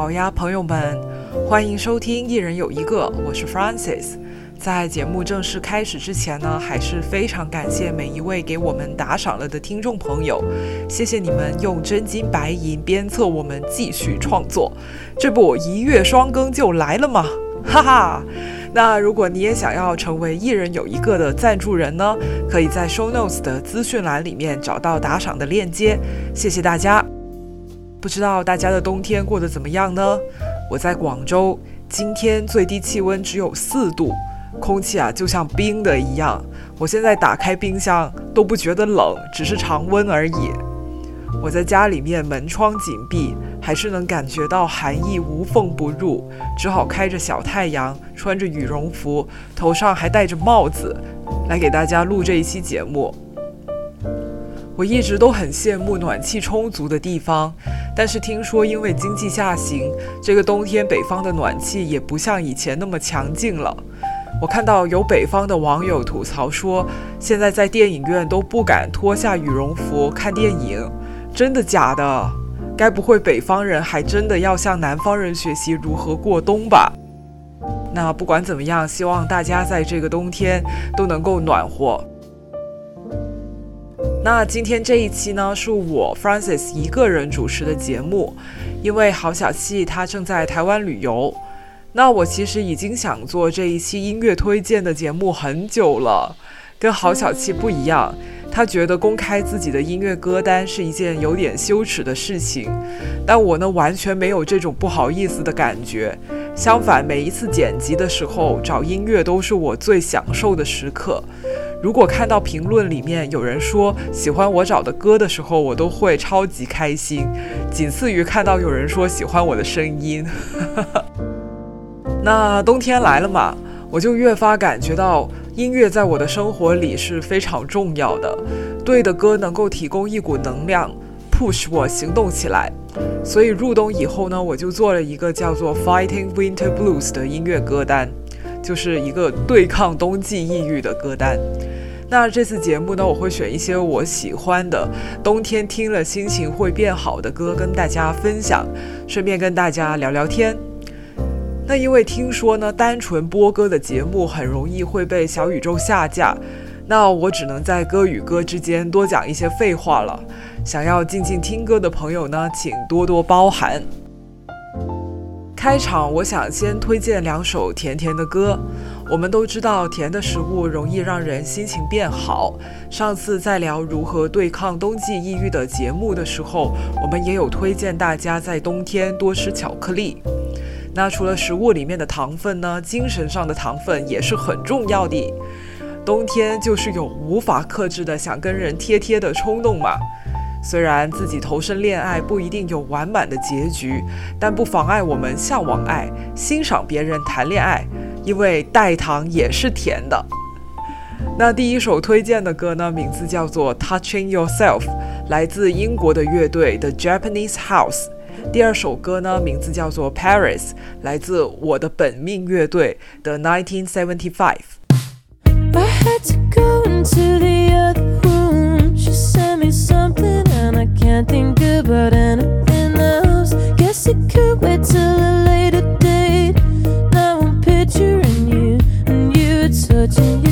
好呀，朋友们，欢迎收听《一人有一个》，我是 Francis。在节目正式开始之前呢，还是非常感谢每一位给我们打赏了的听众朋友，谢谢你们用真金白银鞭策我们继续创作。这不，一月双更就来了吗？哈哈。那如果你也想要成为一人有一个的赞助人呢，可以在 Show Notes 的资讯栏里面找到打赏的链接。谢谢大家。不知道大家的冬天过得怎么样呢？我在广州，今天最低气温只有四度，空气啊就像冰的一样。我现在打开冰箱都不觉得冷，只是常温而已。我在家里面门窗紧闭，还是能感觉到寒意无缝不入，只好开着小太阳，穿着羽绒服，头上还戴着帽子，来给大家录这一期节目。我一直都很羡慕暖气充足的地方。但是听说，因为经济下行，这个冬天北方的暖气也不像以前那么强劲了。我看到有北方的网友吐槽说，现在在电影院都不敢脱下羽绒服看电影，真的假的？该不会北方人还真的要向南方人学习如何过冬吧？那不管怎么样，希望大家在这个冬天都能够暖和。那今天这一期呢，是我 Francis 一个人主持的节目，因为郝小气他正在台湾旅游。那我其实已经想做这一期音乐推荐的节目很久了，跟郝小七不一样，他觉得公开自己的音乐歌单是一件有点羞耻的事情，但我呢完全没有这种不好意思的感觉，相反，每一次剪辑的时候找音乐都是我最享受的时刻。如果看到评论里面有人说喜欢我找的歌的时候，我都会超级开心，仅次于看到有人说喜欢我的声音。那冬天来了嘛，我就越发感觉到音乐在我的生活里是非常重要的。对的歌能够提供一股能量，push 我行动起来。所以入冬以后呢，我就做了一个叫做 Fighting Winter Blues 的音乐歌单，就是一个对抗冬季抑郁的歌单。那这次节目呢，我会选一些我喜欢的冬天听了心情会变好的歌跟大家分享，顺便跟大家聊聊天。那因为听说呢，单纯播歌的节目很容易会被小宇宙下架，那我只能在歌与歌之间多讲一些废话了。想要静静听歌的朋友呢，请多多包涵。开场，我想先推荐两首甜甜的歌。我们都知道，甜的食物容易让人心情变好。上次在聊如何对抗冬季抑郁的节目的时候，我们也有推荐大家在冬天多吃巧克力。那除了食物里面的糖分呢，精神上的糖分也是很重要的。冬天就是有无法克制的想跟人贴贴的冲动嘛。虽然自己投身恋爱不一定有完满的结局，但不妨碍我们向往爱、欣赏别人谈恋爱，因为代糖也是甜的。那第一首推荐的歌呢，名字叫做《Touching Yourself》，来自英国的乐队 The Japanese House。第二首歌呢，名字叫做《Paris》，来自我的本命乐队 The 1975。I can't think about anything else. Guess it could wait till a later date. Now I'm picturing you and you touching yourself.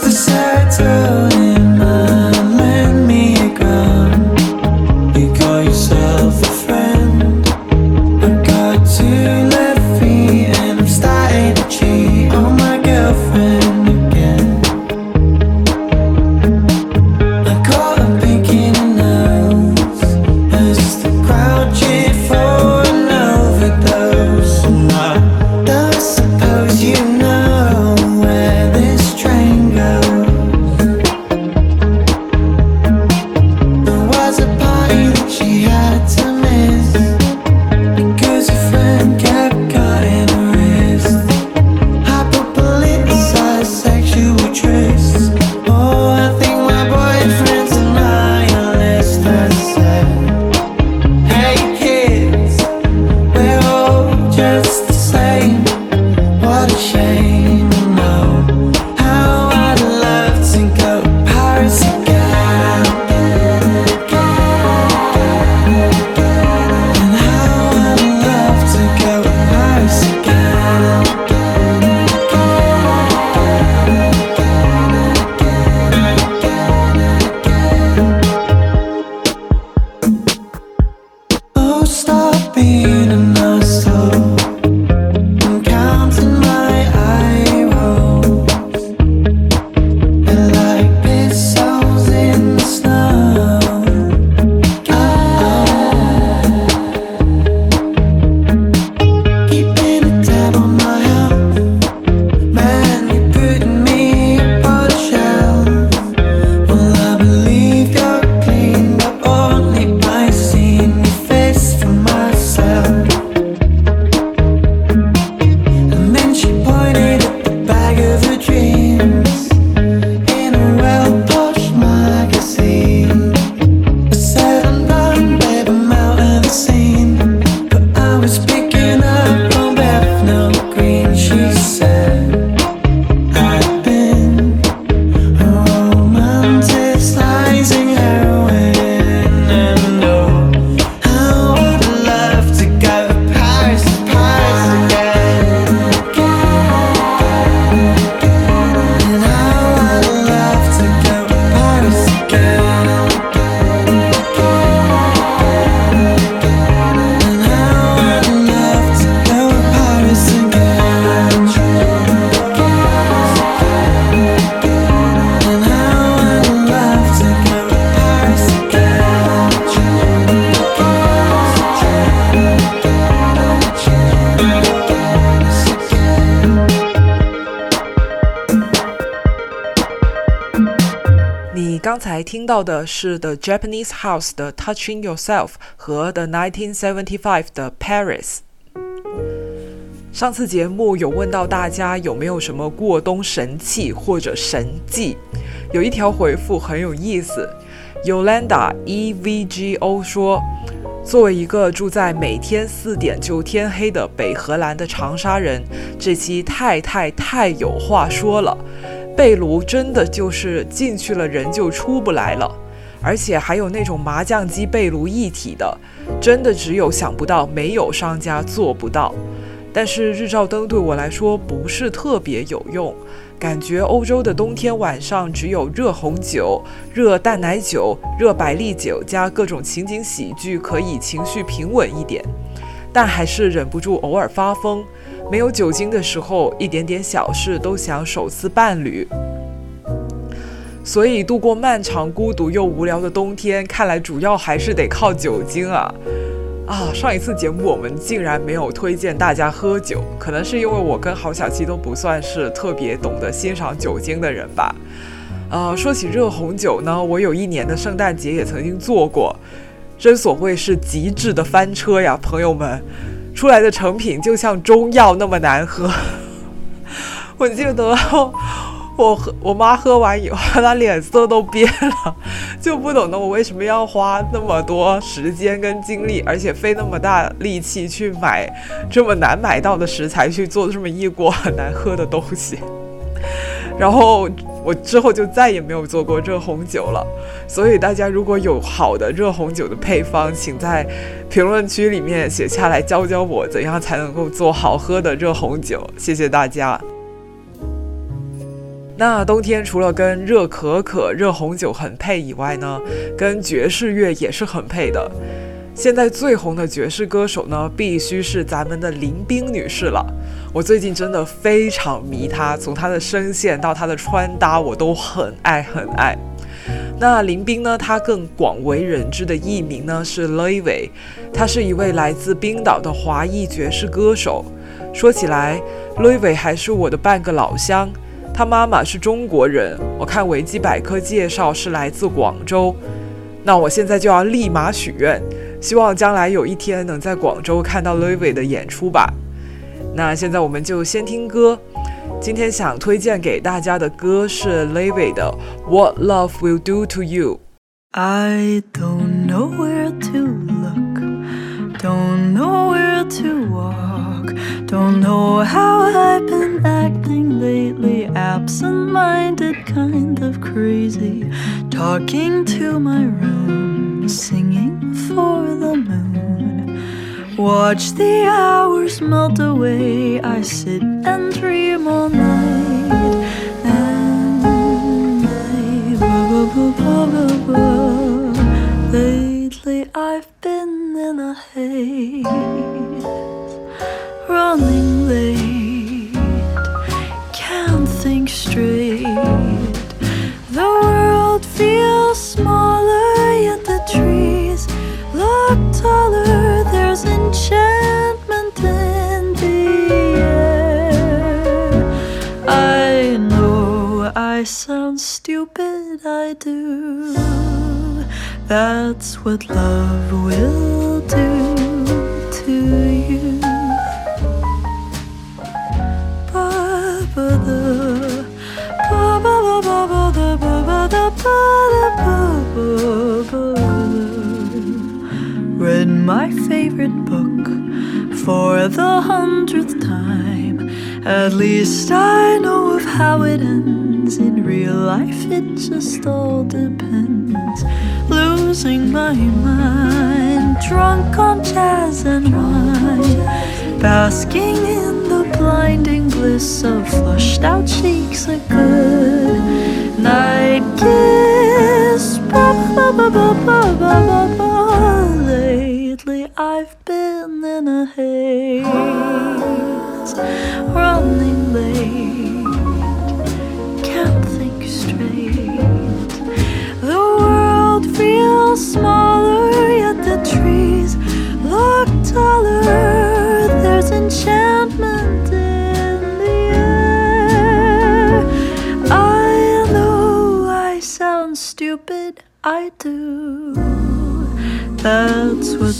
the same. 到的是 The Japanese House 的 Touching Yourself 和 The 1975的 Paris。上次节目有问到大家有没有什么过冬神器或者神技，有一条回复很有意思，Yolanda E V G O 说，作为一个住在每天四点就天黑的北荷兰的长沙人，这期太太太有话说了。被炉真的就是进去了人就出不来了，而且还有那种麻将机被炉一体的，真的只有想不到，没有商家做不到。但是日照灯对我来说不是特别有用，感觉欧洲的冬天晚上只有热红酒、热淡奶酒、热百利酒加各种情景喜剧可以情绪平稳一点，但还是忍不住偶尔发疯。没有酒精的时候，一点点小事都想手撕伴侣，所以度过漫长、孤独又无聊的冬天，看来主要还是得靠酒精啊！啊，上一次节目我们竟然没有推荐大家喝酒，可能是因为我跟郝小七都不算是特别懂得欣赏酒精的人吧。呃，说起热红酒呢，我有一年的圣诞节也曾经做过，真所谓是极致的翻车呀，朋友们。出来的成品就像中药那么难喝，我记得我喝我妈喝完以后，她脸色都变了，就不懂得我为什么要花那么多时间跟精力，而且费那么大力气去买这么难买到的食材去做这么一锅很难喝的东西，然后。我之后就再也没有做过热红酒了，所以大家如果有好的热红酒的配方，请在评论区里面写下来，教教我怎样才能够做好喝的热红酒。谢谢大家。那冬天除了跟热可可、热红酒很配以外呢，跟爵士乐也是很配的。现在最红的爵士歌手呢，必须是咱们的林冰女士了。我最近真的非常迷她，从她的声线到她的穿搭，我都很爱很爱。那林冰呢，她更广为人知的艺名呢是 Louis，她是一位来自冰岛的华裔爵士歌手。说起来，Louis 还是我的半个老乡，她妈妈是中国人，我看维基百科介绍是来自广州。那我现在就要立马许愿。希望将来有一天能在广州看到 Louis 的演出吧。那现在我们就先听歌。今天想推荐给大家的歌是 Louis 的《What Love Will Do to You》。I don't know where to look, don't know where to walk, don't know how I've been acting lately, absent minded, kind of crazy, talking to my room, singing for the moon. Watch the hours melt away. I sit and dream all night. And I, lately I've been in a haze, running late, can't think straight. The world feels smaller, taller, there's enchantment in the air. I know I sound stupid, I do. That's what love will do to you. Ba ba da, ba my favorite book for the hundredth time. At least I know of how it ends. In real life, it just all depends. Losing my mind, drunk on jazz and wine, basking in the blinding bliss of flushed out cheeks, a good night kiss. Ba, ba, ba,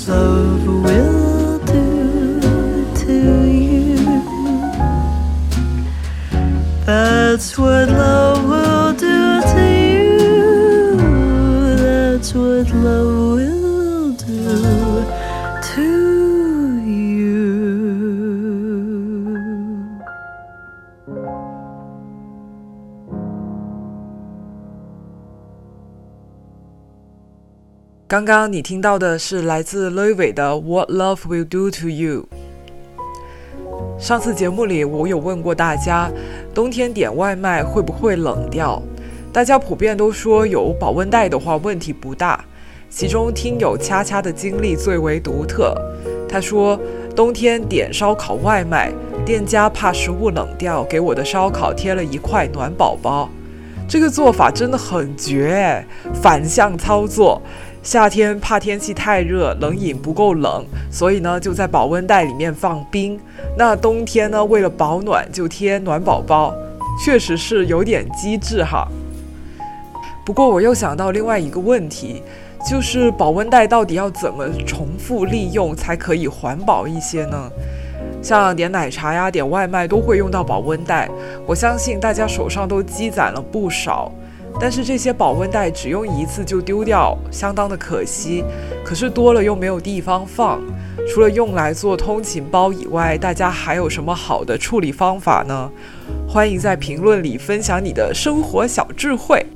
so 刚刚你听到的是来自 Louis 的《What Love Will Do to You》。上次节目里，我有问过大家，冬天点外卖会不会冷掉？大家普遍都说有保温袋的话问题不大。其中听友恰恰的经历最为独特。他说，冬天点烧烤外卖，店家怕食物冷掉，给我的烧烤贴了一块暖宝宝。这个做法真的很绝，反向操作。夏天怕天气太热，冷饮不够冷，所以呢就在保温袋里面放冰。那冬天呢，为了保暖就贴暖宝宝，确实是有点机智哈。不过我又想到另外一个问题，就是保温袋到底要怎么重复利用才可以环保一些呢？像点奶茶呀、点外卖都会用到保温袋，我相信大家手上都积攒了不少。但是这些保温袋只用一次就丢掉，相当的可惜。可是多了又没有地方放，除了用来做通勤包以外，大家还有什么好的处理方法呢？欢迎在评论里分享你的生活小智慧。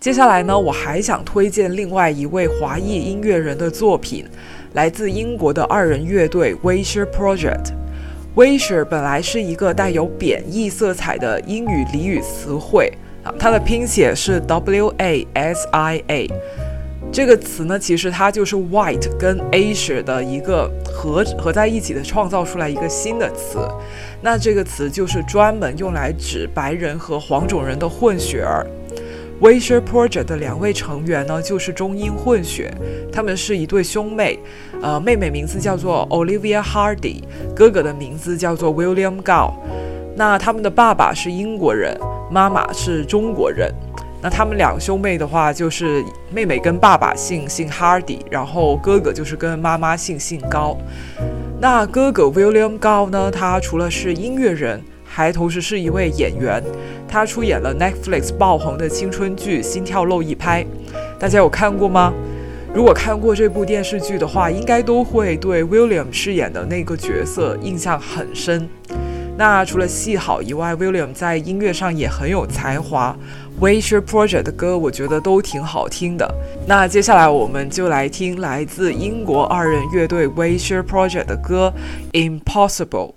接下来呢，我还想推荐另外一位华裔音乐人的作品，来自英国的二人乐队 Washer Project。Washer 本来是一个带有贬义色彩的英语俚语词汇。它的拼写是 W A S I A，这个词呢，其实它就是 white 跟 Asia 的一个合合在一起的，创造出来一个新的词。那这个词就是专门用来指白人和黄种人的混血儿。w i s h e r Project 的两位成员呢，就是中英混血，他们是一对兄妹，呃，妹妹名字叫做 Olivia Hardy，哥哥的名字叫做 William Gao。那他们的爸爸是英国人。妈妈是中国人，那他们两兄妹的话，就是妹妹跟爸爸姓姓 Hardy，然后哥哥就是跟妈妈姓姓高。那哥哥 William 高呢，他除了是音乐人，还同时是一位演员。他出演了 Netflix 爆红的青春剧《心跳漏一拍》，大家有看过吗？如果看过这部电视剧的话，应该都会对 William 饰演的那个角色印象很深。那除了戏好以外，William 在音乐上也很有才华。w i s h e r Project 的歌我觉得都挺好听的。那接下来我们就来听来自英国二人乐队 w i s h e r Project 的歌《Impossible》。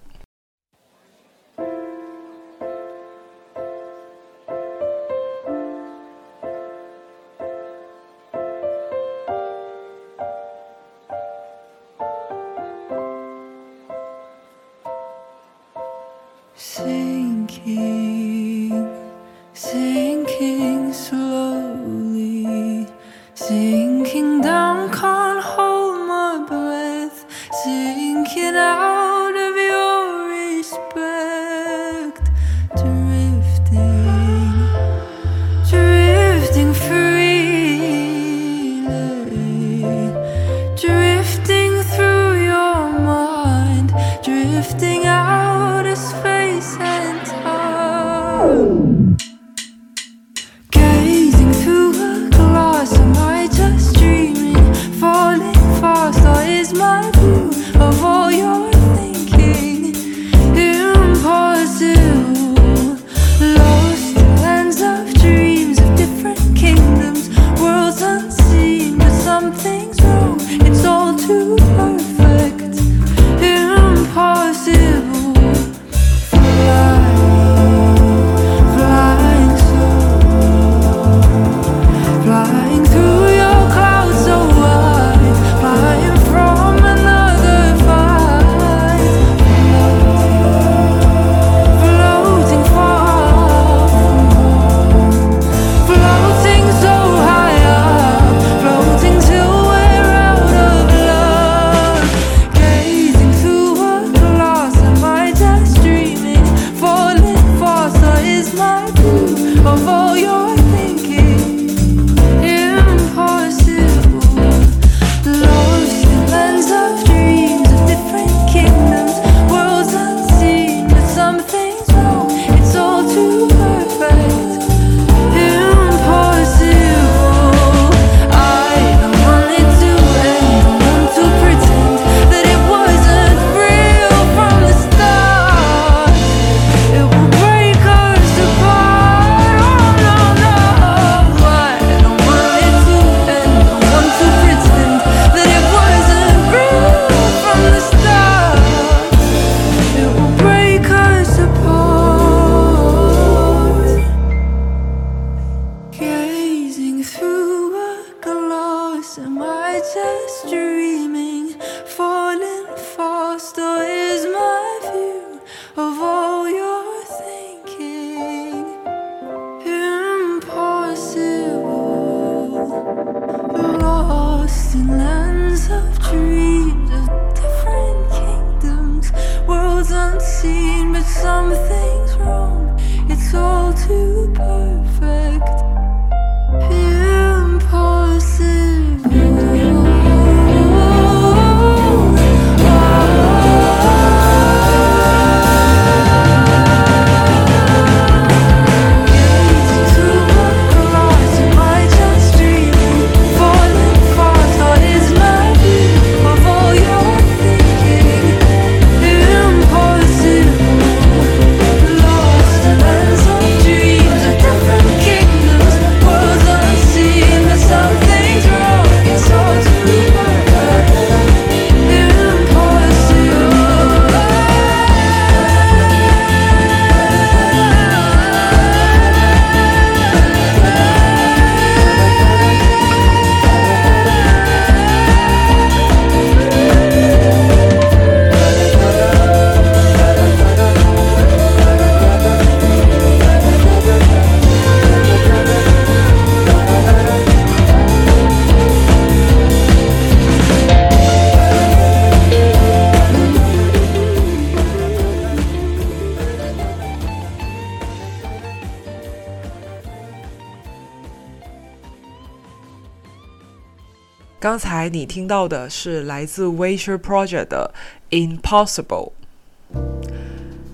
听到的是来自 Waysher Project 的《Impossible》。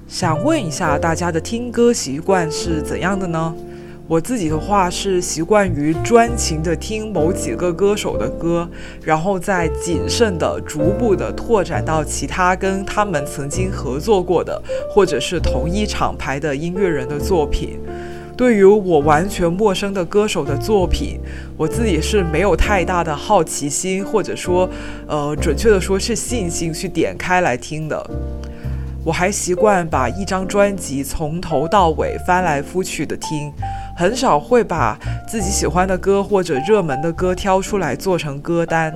想问一下大家的听歌习惯是怎样的呢？我自己的话是习惯于专情的听某几个歌手的歌，然后再谨慎的、逐步的拓展到其他跟他们曾经合作过的，或者是同一厂牌的音乐人的作品。对于我完全陌生的歌手的作品，我自己是没有太大的好奇心，或者说，呃，准确的说是信心去点开来听的。我还习惯把一张专辑从头到尾翻来覆去的听，很少会把自己喜欢的歌或者热门的歌挑出来做成歌单，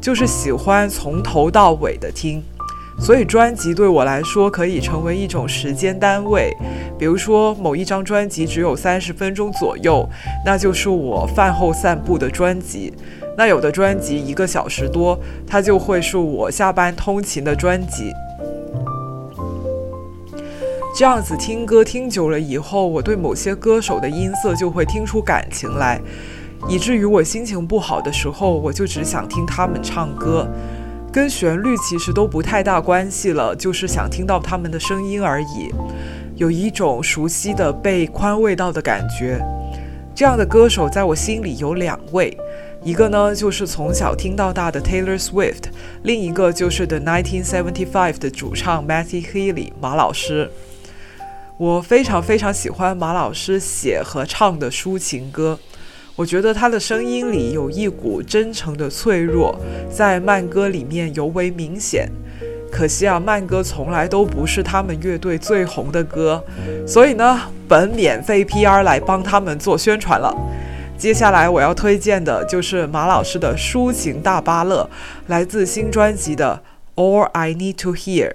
就是喜欢从头到尾的听。所以专辑对我来说可以成为一种时间单位，比如说某一张专辑只有三十分钟左右，那就是我饭后散步的专辑；那有的专辑一个小时多，它就会是我下班通勤的专辑。这样子听歌听久了以后，我对某些歌手的音色就会听出感情来，以至于我心情不好的时候，我就只想听他们唱歌。跟旋律其实都不太大关系了，就是想听到他们的声音而已，有一种熟悉的被宽慰到的感觉。这样的歌手在我心里有两位，一个呢就是从小听到大的 Taylor Swift，另一个就是 The 1975的主唱 Matthew Healy 马老师。我非常非常喜欢马老师写和唱的抒情歌。我觉得他的声音里有一股真诚的脆弱，在慢歌里面尤为明显。可惜啊，慢歌从来都不是他们乐队最红的歌，所以呢，本免费 PR 来帮他们做宣传了。接下来我要推荐的就是马老师的抒情大巴乐，来自新专辑的《All I Need to Hear》。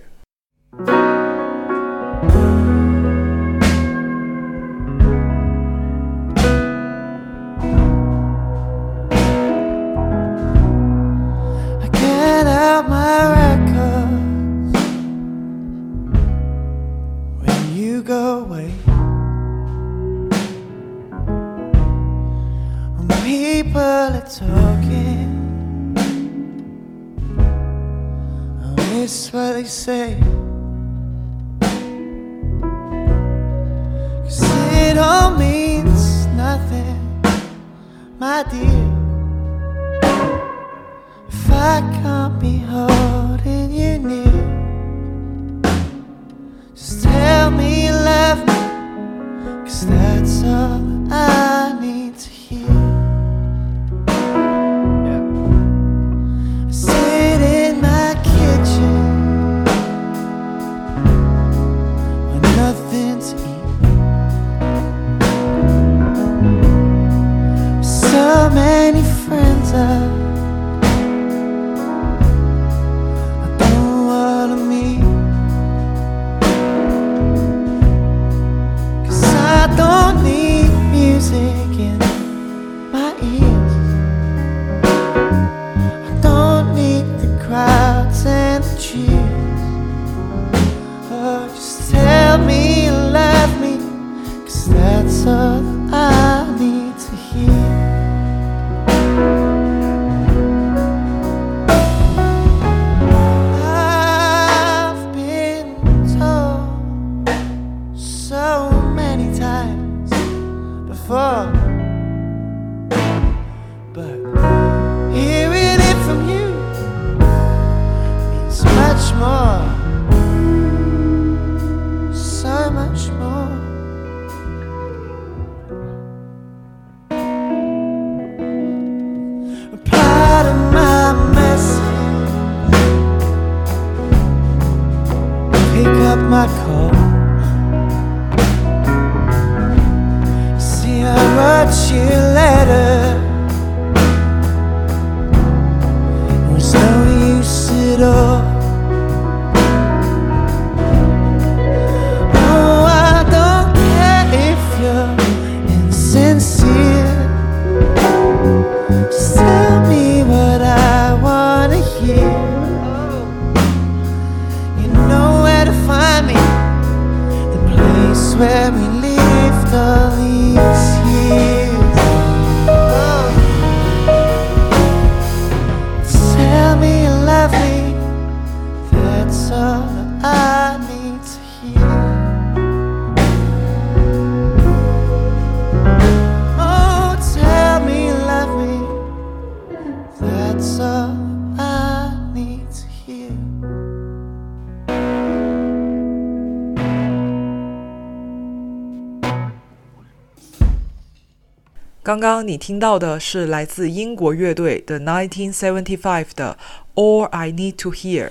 刚刚你听到的是来自英国乐队的1975的《All I Need to Hear》。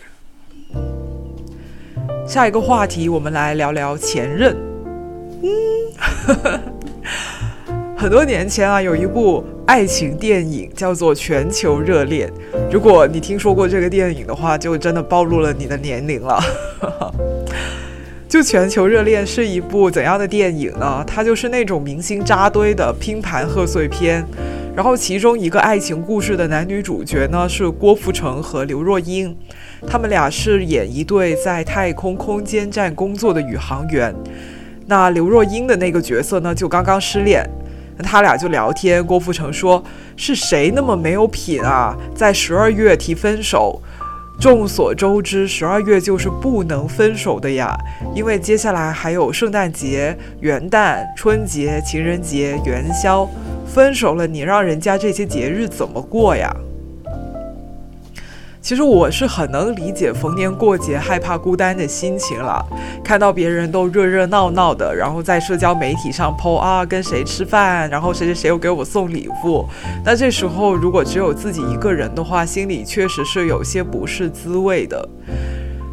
下一个话题，我们来聊聊前任。嗯，很多年前啊，有一部爱情电影叫做《全球热恋》。如果你听说过这个电影的话，就真的暴露了你的年龄了。就《全球热恋》是一部怎样的电影呢？它就是那种明星扎堆的拼盘贺岁片。然后其中一个爱情故事的男女主角呢是郭富城和刘若英，他们俩是演一对在太空空间站工作的宇航员。那刘若英的那个角色呢就刚刚失恋，那他俩就聊天。郭富城说：“是谁那么没有品啊，在十二月提分手？”众所周知，十二月就是不能分手的呀，因为接下来还有圣诞节、元旦、春节、情人节、元宵，分手了，你让人家这些节日怎么过呀？其实我是很能理解逢年过节害怕孤单的心情了。看到别人都热热闹闹的，然后在社交媒体上 po 啊跟谁吃饭，然后谁谁谁又给我送礼物，那这时候如果只有自己一个人的话，心里确实是有些不是滋味的。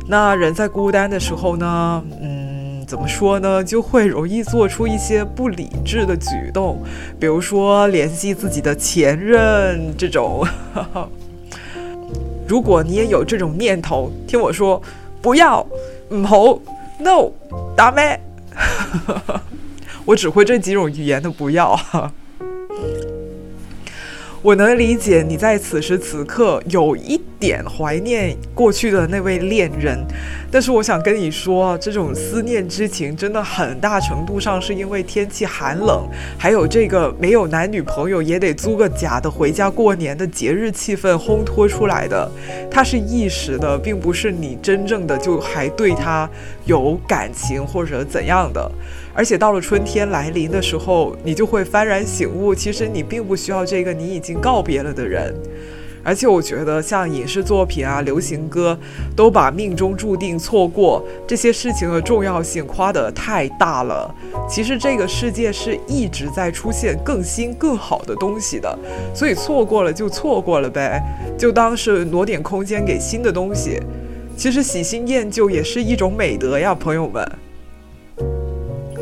那人在孤单的时候呢，嗯，怎么说呢，就会容易做出一些不理智的举动，比如说联系自己的前任这种。如果你也有这种念头，听我说，不要，唔好，no，打咩？我只会这几种语言的不要哈。我能理解你在此时此刻有一点怀念过去的那位恋人，但是我想跟你说，这种思念之情真的很大程度上是因为天气寒冷，还有这个没有男女朋友也得租个假的回家过年的节日气氛烘托出来的，它是一时的，并不是你真正的就还对他有感情或者怎样的。而且到了春天来临的时候，你就会幡然醒悟，其实你并不需要这个你已经告别了的人。而且我觉得，像影视作品啊、流行歌，都把命中注定错过这些事情的重要性夸得太大了。其实这个世界是一直在出现更新、更好的东西的，所以错过了就错过了呗，就当是挪点空间给新的东西。其实喜新厌旧也是一种美德呀，朋友们。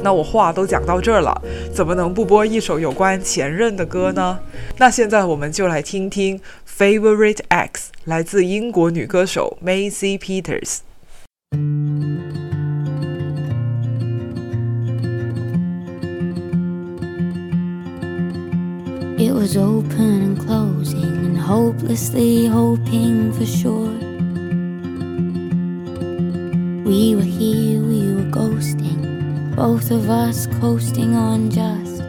那我话都讲到这儿了，怎么能不播一首有关前任的歌呢？那现在我们就来听听《Favorite X》，来自英国女歌手 Macy Peters。It was open and closing and hopelessly hoping for sure. We were here, we were ghosting, both of us coasting on just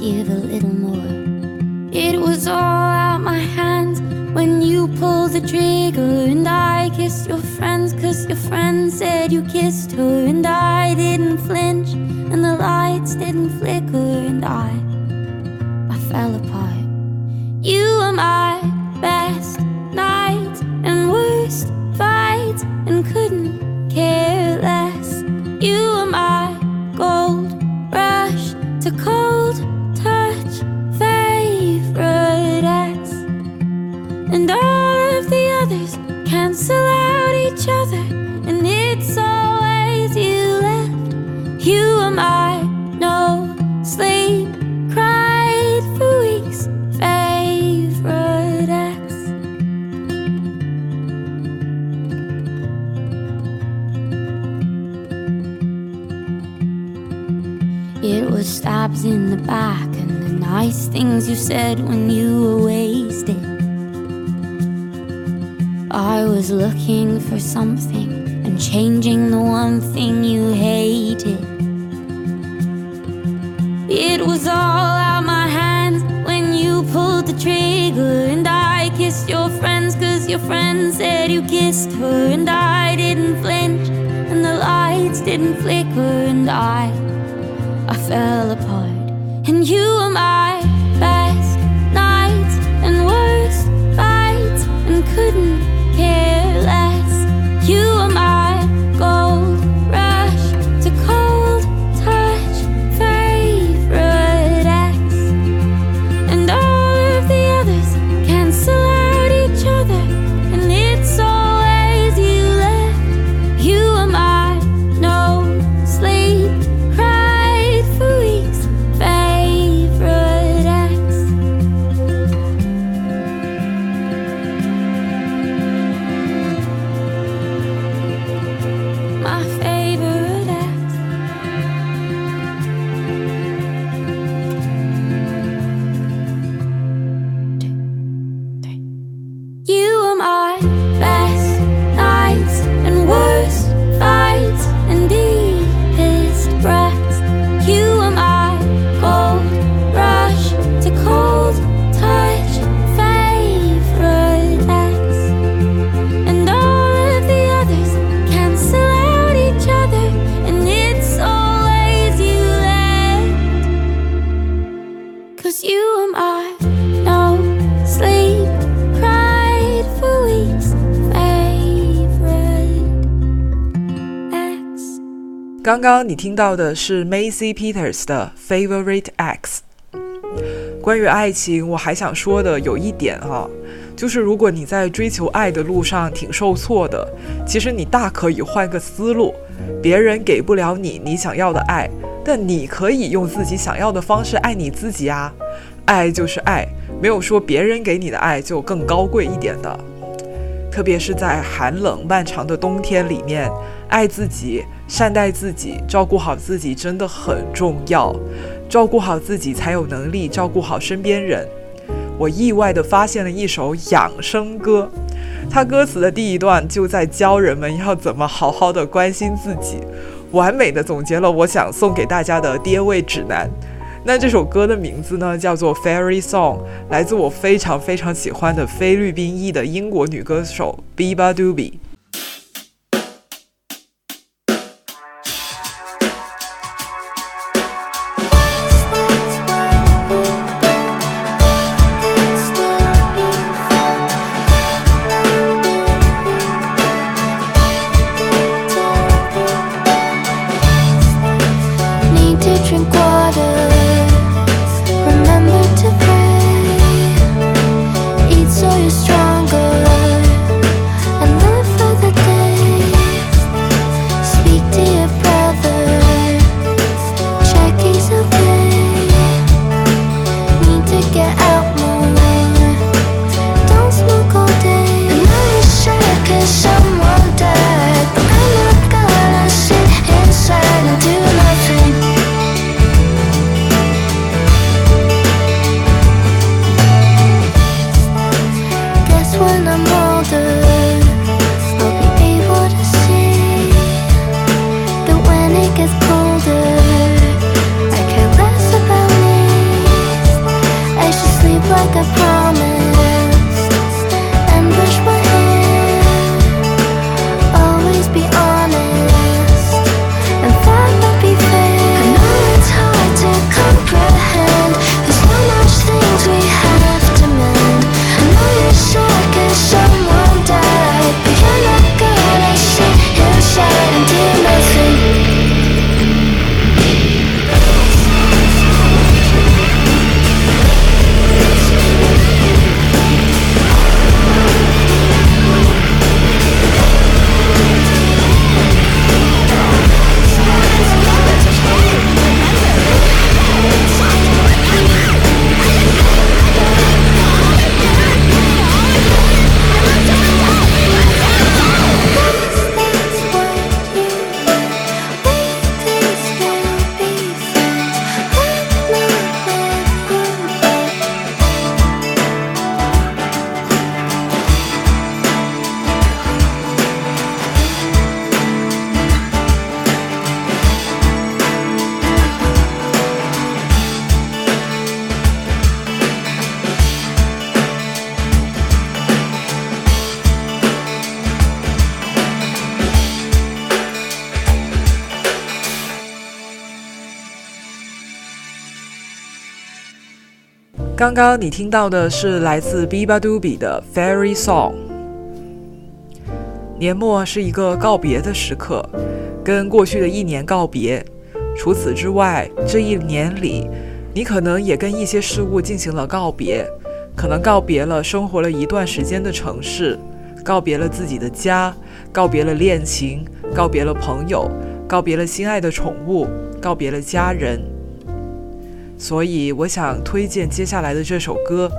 give a little more. It was all out my hands when you pulled the trigger, and I kissed your friends, cause your friends said you kissed her, and I didn't flinch, and the lights didn't flicker, and I I fell apart. You were my the back and the nice things you said when you were wasted. I was looking for something and changing the one thing you hated. It was all out my hands when you pulled the trigger, and I kissed your friends cause your friends said you kissed her, and I didn't flinch, and the lights didn't flicker, and I, I fell apart, couldn't 刚刚你听到的是 Macy Peters 的 Favorite X。关于爱情，我还想说的有一点哈、就是如果你在追求爱的路上挺受挫的，其实你大可以换个思路，别人给不了你你想要的爱，但你可以用自己想要的方式爱你自己啊。爱就是爱，没有说别人给你的爱就更高贵一点的。特别是在寒冷漫长的冬天里面，爱自己、善待自己、照顾好自己真的很重要。照顾好自己，才有能力照顾好身边人。我意外地发现了一首养生歌，它歌词的第一段就在教人们要怎么好好的关心自己，完美的总结了我想送给大家的爹味指南。那这首歌的名字呢，叫做《Fairy Song》，来自我非常非常喜欢的菲律宾裔的英国女歌手 Bibadubi。刚刚你听到的是来自 Biba Dubi 的 Fairy Song。年末是一个告别的时刻，跟过去的一年告别。除此之外，这一年里，你可能也跟一些事物进行了告别，可能告别了生活了一段时间的城市，告别了自己的家，告别了恋情，告别了朋友，告别了心爱的宠物，告别了家人。所以我想推荐接下来的这首歌，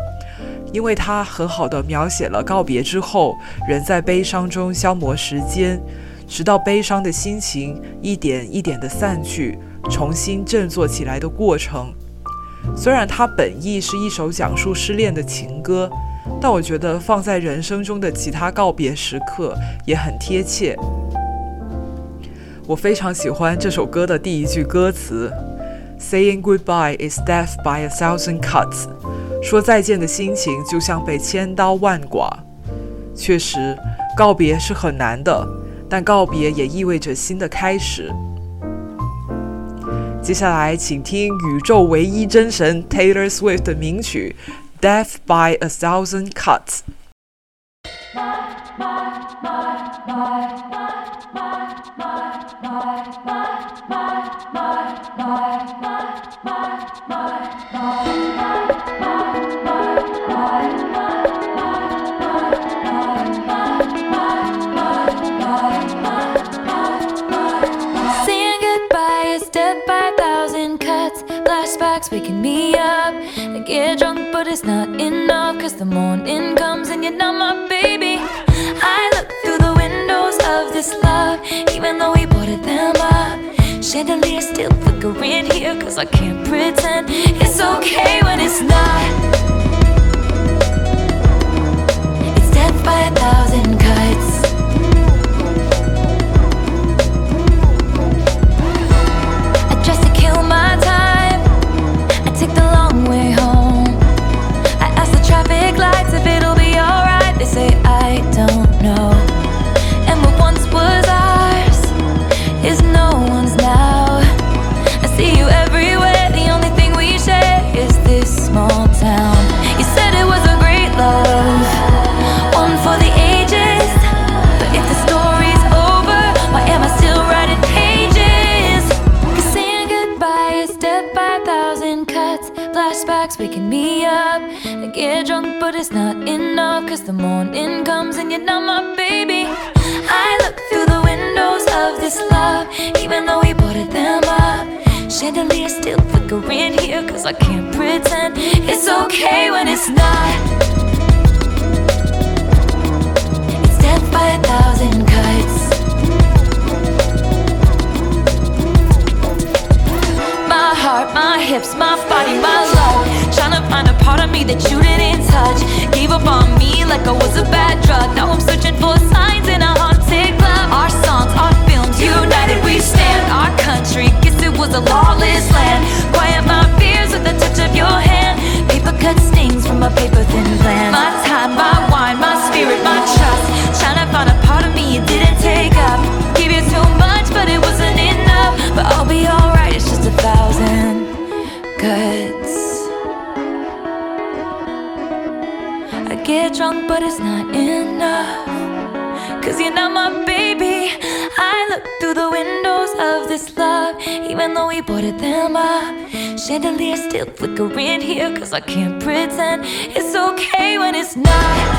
因为它很好的描写了告别之后人在悲伤中消磨时间，直到悲伤的心情一点一点的散去，重新振作起来的过程。虽然它本意是一首讲述失恋的情歌，但我觉得放在人生中的其他告别时刻也很贴切。我非常喜欢这首歌的第一句歌词。Saying goodbye is death by a thousand cuts。说再见的心情就像被千刀万剐。确实，告别是很难的，但告别也意味着新的开始。接下来，请听宇宙唯一真神 Taylor Swift 的名曲《Death by a Thousand Cuts》。Waking me up. I get drunk, but it's not enough. Cause the morning comes and you're not my baby. Of this love, even though we boarded them up. Chandelier still flickering here, cause I can't pretend it's okay when it's not. It's death by a thousand cuts. Okay when it's not. It's death by a thousand cuts. My heart, my hips, my body, my love Trying to find a part of me that you didn't touch. Gave up on me like I was a bad drug. Now I'm searching for signs in a haunted club. Our songs, our films, united we stand. Our country, guess it was a lawless land. Quiet my fears with the touch of your hand. Paper cut stings from a paper thin plan. My time, my wine, my spirit, my trust. Trying to find a part of me you didn't take up. Gave you too much, but it wasn't enough. But I'll be alright, it's just a thousand cuts. I get drunk, but it's not enough. Cause you're not my baby. I look through the windows of this love, even though we boarded them up. Chandelier still flickering here, cause I can't pretend it's okay when it's not.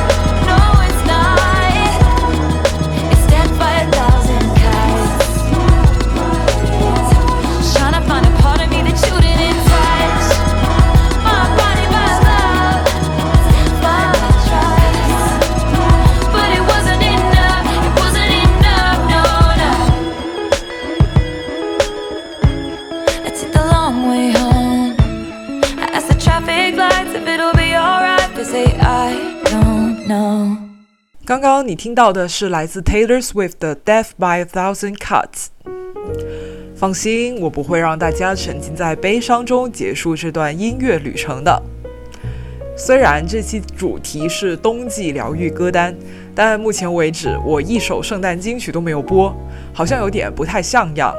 刚刚你听到的是来自 Taylor Swift 的《Death by a Thousand Cuts》。放心，我不会让大家沉浸在悲伤中结束这段音乐旅程的。虽然这期主题是冬季疗愈歌单，但目前为止我一首圣诞金曲都没有播，好像有点不太像样。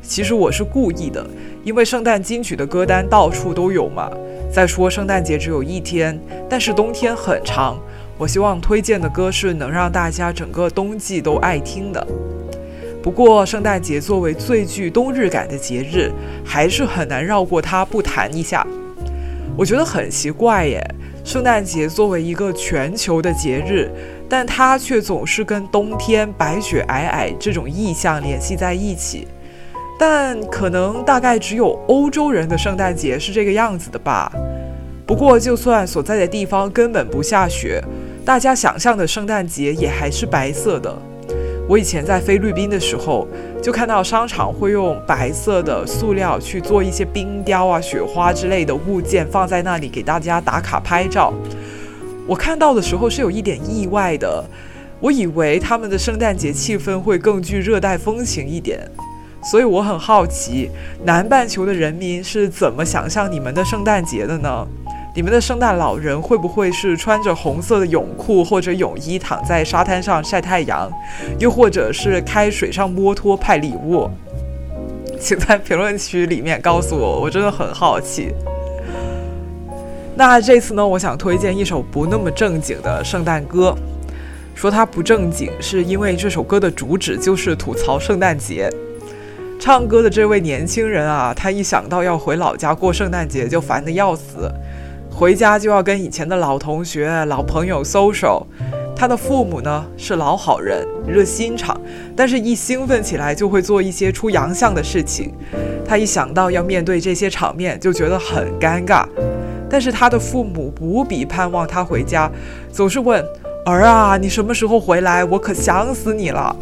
其实我是故意的，因为圣诞金曲的歌单到处都有嘛，再说圣诞节只有一天，但是冬天很长。我希望推荐的歌是能让大家整个冬季都爱听的。不过，圣诞节作为最具冬日感的节日，还是很难绕过它不谈一下。我觉得很奇怪耶，圣诞节作为一个全球的节日，但它却总是跟冬天白雪皑皑这种意象联系在一起。但可能大概只有欧洲人的圣诞节是这个样子的吧。不过，就算所在的地方根本不下雪，大家想象的圣诞节也还是白色的。我以前在菲律宾的时候，就看到商场会用白色的塑料去做一些冰雕啊、雪花之类的物件，放在那里给大家打卡拍照。我看到的时候是有一点意外的，我以为他们的圣诞节气氛会更具热带风情一点。所以我很好奇，南半球的人民是怎么想象你们的圣诞节的呢？你们的圣诞老人会不会是穿着红色的泳裤或者泳衣躺在沙滩上晒太阳，又或者是开水上摩托派礼物？请在评论区里面告诉我，我真的很好奇。那这次呢，我想推荐一首不那么正经的圣诞歌。说它不正经，是因为这首歌的主旨就是吐槽圣诞节。唱歌的这位年轻人啊，他一想到要回老家过圣诞节就烦得要死，回家就要跟以前的老同学、老朋友 social。他的父母呢是老好人，热心肠，但是一兴奋起来就会做一些出洋相的事情。他一想到要面对这些场面，就觉得很尴尬。但是他的父母无比盼望他回家，总是问儿啊，你什么时候回来？我可想死你了。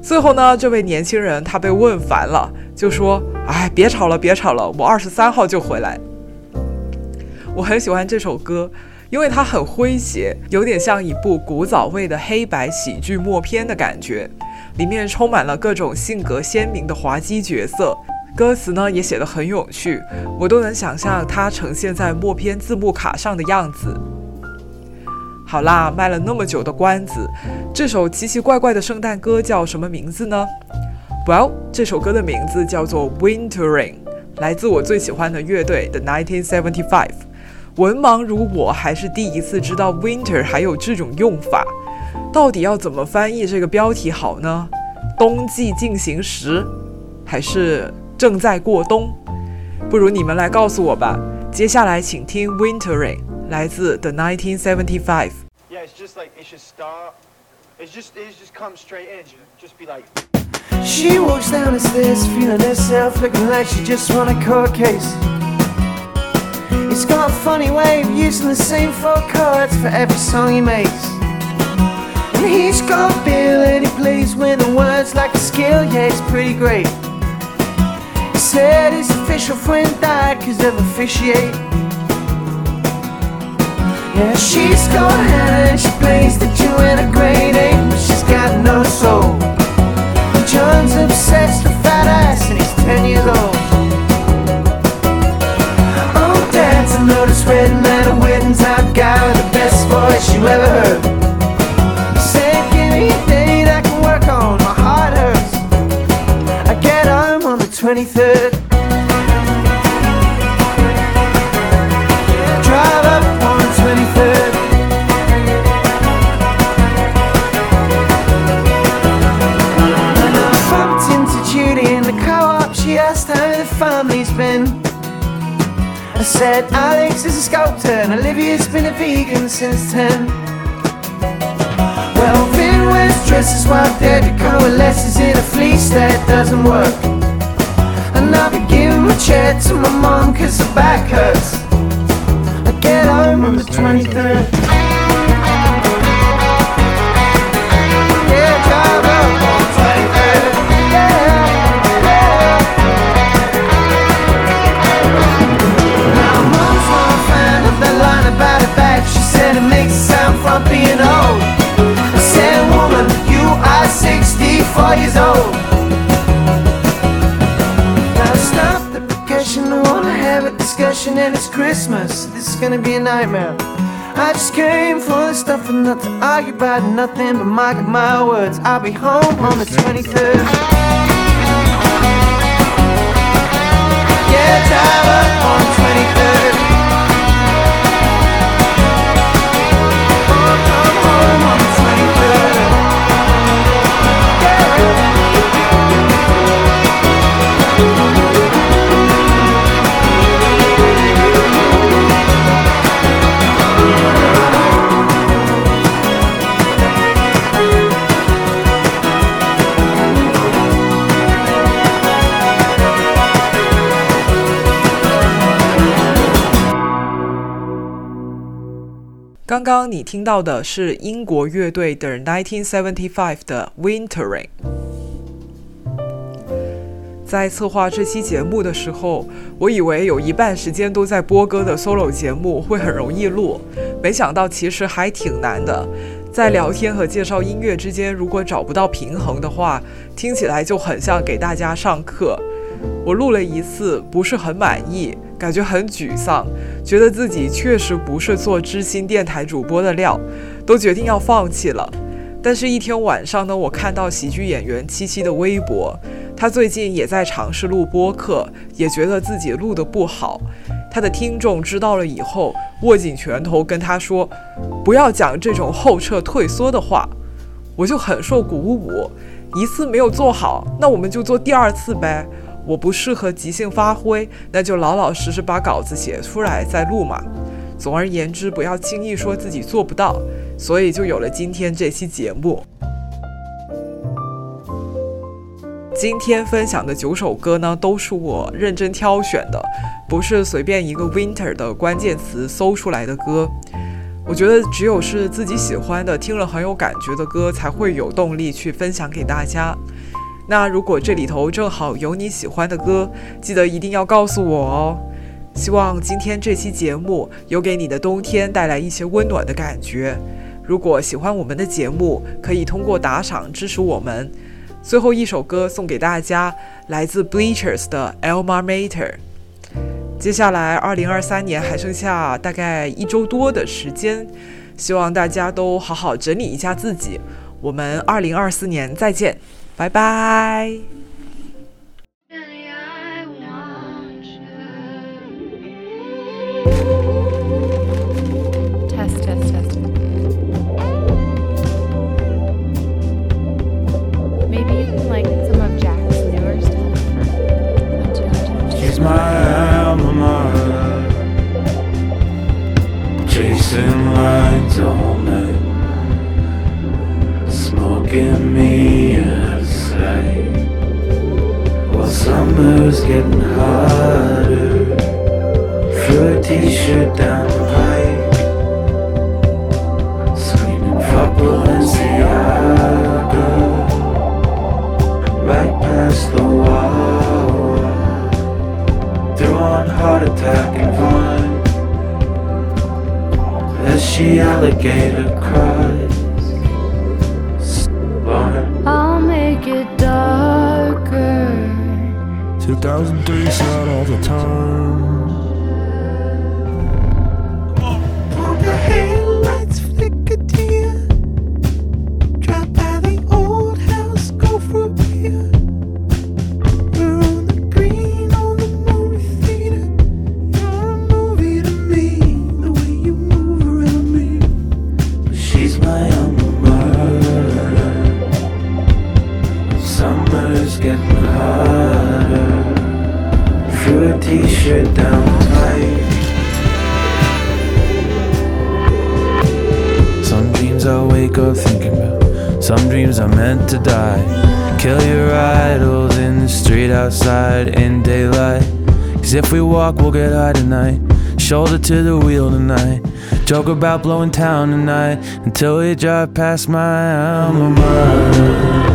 最后呢，这位年轻人他被问烦了，就说：“哎，别吵了，别吵了，我二十三号就回来。”我很喜欢这首歌，因为它很诙谐，有点像一部古早味的黑白喜剧默片的感觉，里面充满了各种性格鲜明的滑稽角色，歌词呢也写得很有趣，我都能想象它呈现在默片字幕卡上的样子。好啦，卖了那么久的关子，这首奇奇怪怪的圣诞歌叫什么名字呢？Well，这首歌的名字叫做 Wintering，来自我最喜欢的乐队 The 1975。文盲如我还是第一次知道 Winter 还有这种用法，到底要怎么翻译这个标题好呢？冬季进行时，还是正在过冬？不如你们来告诉我吧。接下来请听 Wintering。来自 The 1975. Yeah, it's just like it should start. It's just it just come straight in. Just be like. She walks down the stairs, feeling herself, looking like she just won a court case. He's got a funny way of using the same four chords for every song he makes. And he's got a and he plays with the words like a skill, yeah, it's pretty great. He said his official friend died cause of officiate. Yeah, she's got Hannah and she plays the Joanna grade eight, but she's got no soul. And John's obsessed with fat ass and he's ten years old. Notice red man, a wedding type guy with the best voice you ever heard. Give me a I can work on, my. I get home on the 23rd. Said Alex is a sculptor and Olivia's been a vegan since 10. Well, Vin wears dresses while Debbie coalesces in a fleece that doesn't work. And I'll be giving my chair to my mom cause her back hurts. I get home on the 23rd. Gonna be a nightmare. I just came for the stuff and not to argue about nothing but mark my words. I'll be home on the 23rd. Yeah, drive up on the 23rd. 刚刚你听到的是英国乐队 The 1975的 Wintering。在策划这期节目的时候，我以为有一半时间都在播歌的 solo 节目会很容易录，没想到其实还挺难的。在聊天和介绍音乐之间，如果找不到平衡的话，听起来就很像给大家上课。我录了一次，不是很满意。感觉很沮丧，觉得自己确实不是做知心电台主播的料，都决定要放弃了。但是，一天晚上呢，我看到喜剧演员七七的微博，他最近也在尝试录播客，也觉得自己录得不好。他的听众知道了以后，握紧拳头跟他说：“不要讲这种后撤退缩的话。”我就很受鼓舞，一次没有做好，那我们就做第二次呗。我不适合即兴发挥，那就老老实实把稿子写出来再录嘛。总而言之，不要轻易说自己做不到，所以就有了今天这期节目。今天分享的九首歌呢，都是我认真挑选的，不是随便一个 winter 的关键词搜出来的歌。我觉得只有是自己喜欢的、听了很有感觉的歌，才会有动力去分享给大家。那如果这里头正好有你喜欢的歌，记得一定要告诉我哦。希望今天这期节目有给你的冬天带来一些温暖的感觉。如果喜欢我们的节目，可以通过打赏支持我们。最后一首歌送给大家，来自 Bleachers 的 e l m a Mater。接下来，二零二三年还剩下大概一周多的时间，希望大家都好好整理一下自己。我们二零二四年再见。拜拜。Test, test, test. Test. Maybe like some of Jack's newer stuff. One, two, one, two, two. She's my alma mater, chasing lines all night, smoking me summer's getting hotter, through a t-shirt down the pipe, screaming fuck Balenciaga, right past the wall on heart attack and vine as she alligator cries. thousand days out all the time. Wake up thinking about. Some dreams are meant to die. Kill your idols in the street outside in daylight. Cause if we walk, we'll get high tonight. Shoulder to the wheel tonight. Joke about blowing town tonight until we drive past my alma mater.